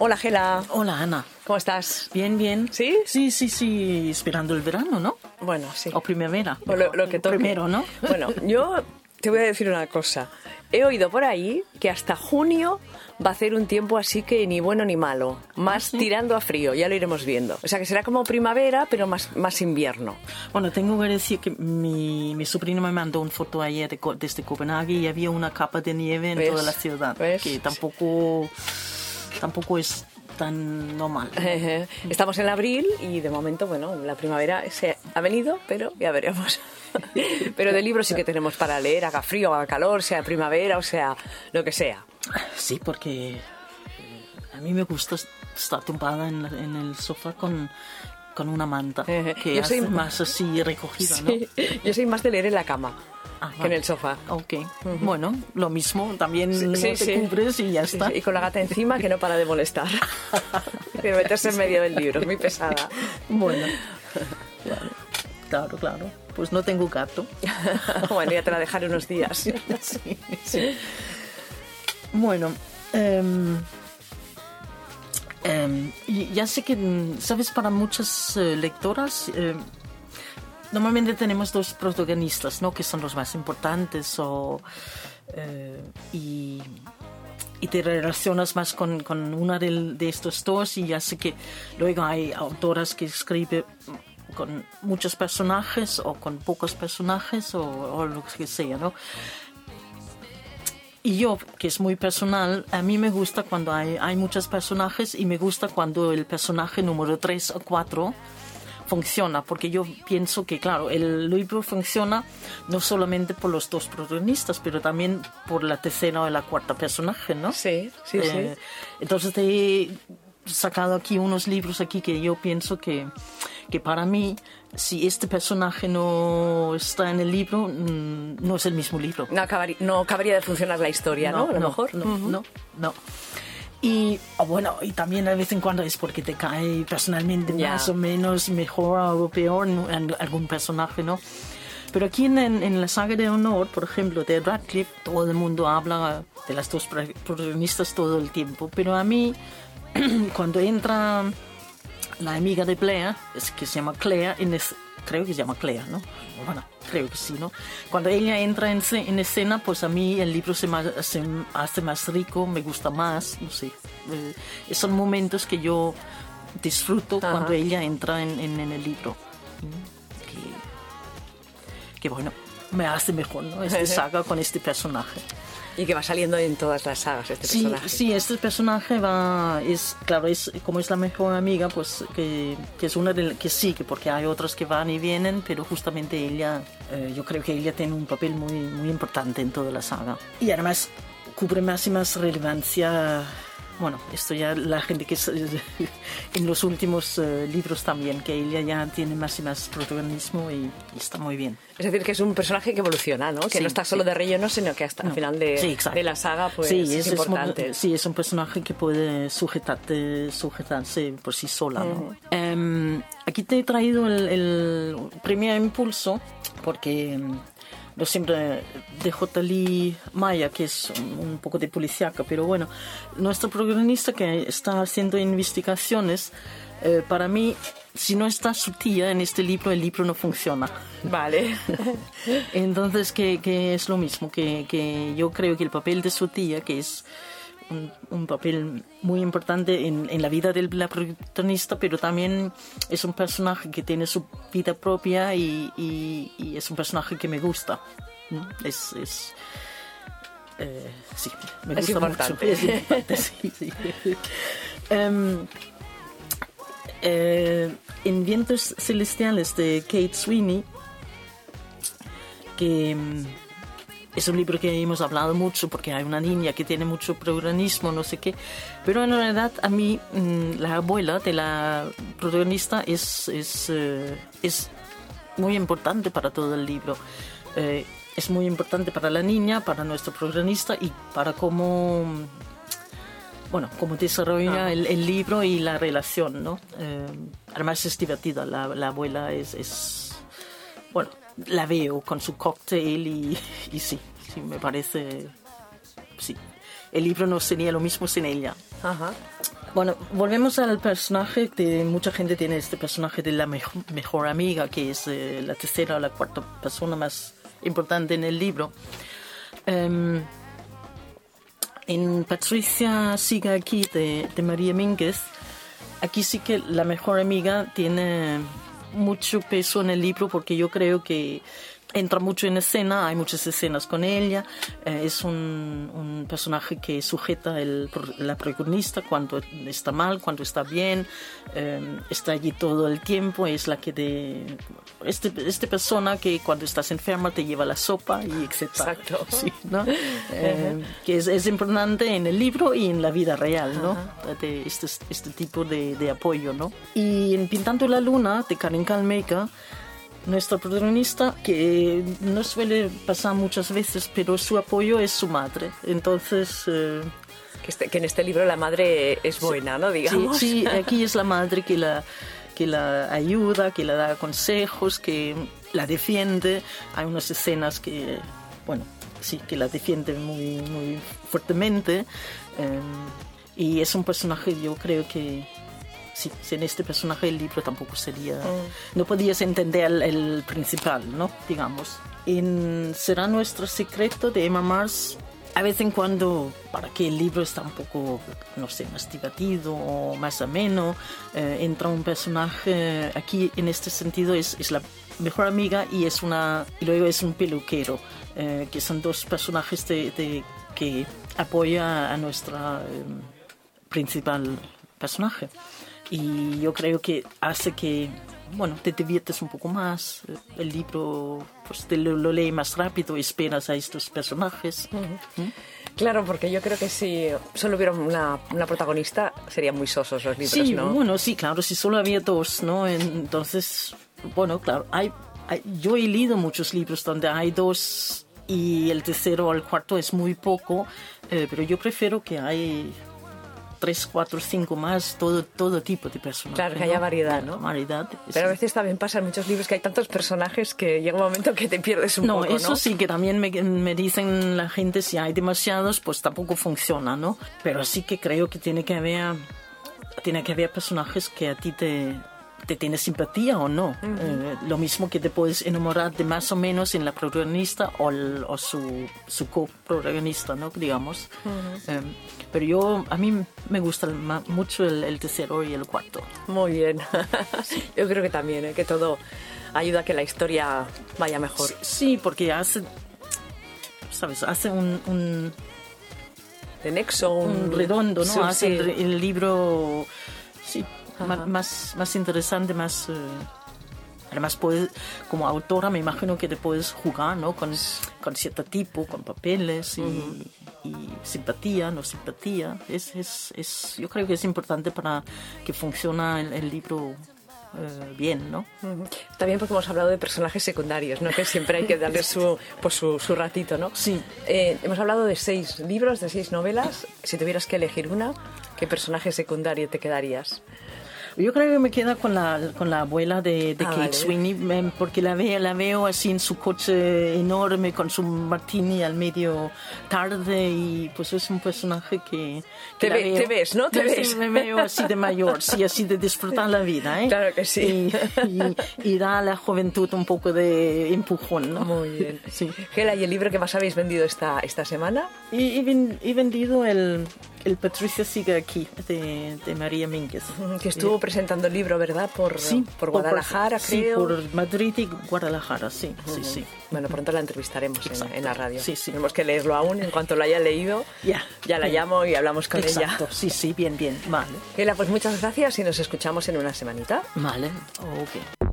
Hola, Gela. Hola, Ana. ¿Cómo estás? Bien, bien. ¿Sí? Sí, sí, sí, esperando el verano, ¿no? Bueno, sí. O primavera. O lo, lo que toque. Primero, ¿no? Bueno, yo te voy a decir una cosa. He oído por ahí que hasta junio va a hacer un tiempo así que ni bueno ni malo, más tirando a frío, ya lo iremos viendo. O sea que será como primavera, pero más, más invierno. Bueno, tengo que decir que mi, mi sobrino me mandó una foto ayer de, desde Copenhague y había una capa de nieve en ¿Ves? toda la ciudad, ¿Ves? que tampoco, tampoco es tan normal. Estamos en abril y de momento, bueno, la primavera se ha venido, pero ya veremos. Pero de libros sí que tenemos para leer, haga frío, haga calor, sea primavera o sea lo que sea. Sí, porque eh, a mí me gusta estar tumbada en, el sofá con, con una manta, que Yo soy- más así recogida, ¿no? Sí, Yo soy más de leer en la cama Que en el sofá. Ok, bueno, lo mismo, también Sí, no sí, te sí. cubres y ya está. Y con la gata encima que no para de molestar. de meterse en medio del libro, es muy pesada. Bueno, claro, claro, claro. Pues no tengo gato. bueno, ya te la dejaré unos días. Bueno, em, em, y ya sé que, mm, sabes, para muchas eh, lectoras, em, normalmente tenemos dos protagonistas, ¿no? Que son los más importantes o, eh, y, y te relacionas más con, con una del- de, estos dos y ya sé que luego hay autoras que escriben con muchos personajes o con pocos personajes o, o lo que sea, ¿no? Y yo, que es muy personal, a mí me gusta cuando hay, hay muchos personajes y me gusta cuando el personaje número 3 o 4 funciona, porque yo pienso que, claro, el libro funciona no solamente por los dos protagonistas, pero también por la tercera o la cuarta personaje, ¿no? Sí, sí, Eh, sí. Entonces te he sacado aquí unos libros aquí que yo pienso que, que para mí, si este personaje no está en el libro, mm, no es el mismo libro. No, acabaría, no acabaría de funcionar la historia, ¿no? A lo mejor. No, no, no. Y oh, bueno, y también de vez en cuando es porque te cae personalmente Ya. más o menos mejor o peor en- algún personaje, ¿no? Pero aquí en, en- la saga de honor, por ejemplo, de Radcliffe, todo el mundo habla de las dos pro- protagonistas todo el tiempo. Pero a mí, cuando entra la amiga de Blair, es que se llama Claire, en es- creo que se llama Claire, ¿no? Bueno, creo que sí, ¿no? Cuando ella entra en, en escena, pues a mí el libro se, ma- se hace más rico, me gusta más, no sé. Eh, son momentos que yo disfruto Ajá. cuando ella entra en, en- en el libro. Que, que bueno, me hace mejor, ¿no? Esta saga con este personaje. Y que va saliendo en todas las sagas este Sí, personaje. sí, este personaje va, es, claro, es como es la mejor amiga, pues que, que es una de que sí, que porque hay otras que van y vienen, pero justamente ella, eh, yo creo que ella tiene un papel muy, muy importante en toda la saga. Y además cubre más y más relevancia, bueno, esto ya la gente que es, en los últimos eh, libros también, que ella ya tiene más y más protagonismo y, y está muy bien. Es decir, que es un personaje que evoluciona, ¿no? Que Sí, no está solo sí. de relleno, sino que hasta el No. final de, Sí, de la saga pues, Sí, es, es, es importante. mo- sí, es un personaje que puede sujetarte, sujetarse por sí sola. ¿no? Em, aquí te he traído el, el primer impulso porque em, lo siempre de J. Lee Maya, que es un, un poco de policíaca, pero bueno, nuestro protagonista que está haciendo investigaciones, eh, para mí, si no está su tía en este libro, el libro no funciona. Vale. Entonces, que, que es lo mismo, que, que yo creo que el papel de su tía, que es un, un papel muy importante en, en la vida de la protagonista, pero también es un personaje que tiene su vida propia y, y- y es un personaje que me gusta. ¿no? Es... es eh, sí, me Es gusta importante. mucho. Es importante, sí, sí. Em, eh, en Vientos Celestiales de Kate Sweeney, que mm, es un libro que hemos hablado mucho porque hay una niña que tiene mucho protagonismo, no sé qué, pero en realidad a mí mm, la abuela de la protagonista es, es, eh, es muy importante para todo el libro. Eh, es muy importante para la niña, para nuestro protagonista y para cómo, bueno, cómo desarrolla Ah. el, el libro y la relación, ¿no? Eh, además es divertida, la, la abuela es, es, bueno, la veo con su cóctel y, y sí, sí, me parece, sí. El libro no sería lo mismo sin ella. Ajá. Bueno, volvemos al personaje. De, mucha gente tiene este personaje de la mejor, mejor amiga, que es eh, la tercera o la cuarta persona más importante en el libro. Em, en Patricia Siga aquí de, de María Mínguez, aquí sí que la mejor amiga tiene mucho peso en el libro porque yo creo que entra mucho en escena, hay muchas escenas con ella, eh, es un, un, personaje que sujeta el, la protagonista cuando está mal, cuando está bien, eh, está allí todo el tiempo, es la que de... Este, este persona que cuando estás enferma te lleva la sopa y etc. Exacto. Sí, ¿no? eh, que es, es, importante en el libro y en la vida real, ¿no? De este, este tipo de, de, apoyo, ¿no? Y en Pintando la Luna, de Karen Kalmeika, nuestra protagonista, que no suele pasar muchas veces, pero su apoyo es su madre. Entonces... Eh, que, este, que, en este libro la madre es buena, sí, ¿no? Digamos. Sí, sí, aquí es la madre que la, que la ayuda, que la da consejos, que la defiende. Hay unas escenas que, bueno, sí, que la defiende muy, muy fuertemente. Eh, y es un personaje, yo creo que sí, sin este personaje el libro tampoco sería... Mm. No podías entender el, el, principal, ¿no? Digamos. En Será nuestro secreto de Emma Mars, a vez en cuando, para que el libro está un poco, no sé, más divertido o más ameno, eh, entra un personaje, aquí en este sentido es, es la mejor amiga y es una y luego es un peluquero, eh, que son dos personajes de, de que apoya a nuestra eh, principal personaje y yo creo que hace que bueno te diviertes un poco más el libro pues te lo, lo lees más rápido esperas a estos personajes uh -huh. ¿Mm? Claro, porque yo creo que si solo hubiera una, una, protagonista serían muy sosos los libros, sí, ¿no? bueno, sí, claro, si solo había dos, ¿no? Entonces, bueno, claro, hay, hay, yo he leído muchos libros donde hay dos y el tercero o el cuarto es muy poco, eh, pero yo prefiero que hay tres, cuatro, cinco más, todo, todo tipo de personajes. Claro, que haya ¿no? variedad, ¿no? Variedad. Pero a veces también pasa en muchos libros que hay tantos personajes que llega un momento que te pierdes un no, poco, eso ¿no? sí, que también me, me, dicen la gente, si hay demasiados, pues tampoco funciona, ¿no? Pero sí que creo que tiene que haber, tiene que haber personajes que a ti te, te tiene simpatía o no. Uh -huh. eh, lo mismo que te puedes enamorar de más o menos en la protagonista o, el, o su, su coprotagonista, ¿no? Digamos. Uh -huh. eh, pero yo, a mí me gusta mucho el, el, tercero y el cuarto. Muy bien. yo creo que también, ¿eh? que todo ayuda a que la historia vaya mejor. Sí, sí porque hace, ¿sabes? Hace un... un de nexo, un, un redondo, ¿no? Sí, hace sí. El, el, libro, sí, más, más interesante, más... Uh, Además, puedes, como autora, me imagino que te puedes jugar ¿no? con, con cierto tipo, con papeles y, uh -huh. y simpatía, no simpatía. Es, es, es, yo creo que es importante para que funcione el, el libro eh, bien, ¿no? Uh -huh. También porque hemos hablado de personajes secundarios, ¿no? Que siempre hay que darle su, pues su, su ratito, ¿no? Sí. Eh, hemos hablado de seis libros, de seis novelas. Si tuvieras que elegir una, ¿qué personaje secundario te quedarías? Yo creo que me queda con la, con la abuela de, de ah, Kate vale. Sweeney, porque la veo, la veo así en su coche enorme con su martini al medio tarde y pues es un personaje que... que te, ve, veo, te, ves, ¿no? Te ves. Me veo así de mayor, sí, así de disfrutar la vida, ¿eh? Claro que sí. Y, y, y da a la juventud un poco de empujón, ¿no? Muy bien. Sí. Gela, ¿y el libro que más habéis vendido esta, esta semana? Y, he, he vendido el, el Patricia sigue aquí, de, de María Mínguez. Que estuvo presentando el libro, ¿verdad? Por, sí, por Guadalajara, por, creo. Sí, por Madrid y Guadalajara, sí, uh -huh. sí, sí. Bueno, pronto la entrevistaremos en, en, la radio. Sí, sí. Tenemos que leerlo aún. En cuanto lo haya leído, yeah. ya la llamo y hablamos con Exacto. ella. Sí, sí, bien, bien. Vale. Gela, pues muchas gracias y nos escuchamos en una semanita. Vale, ok.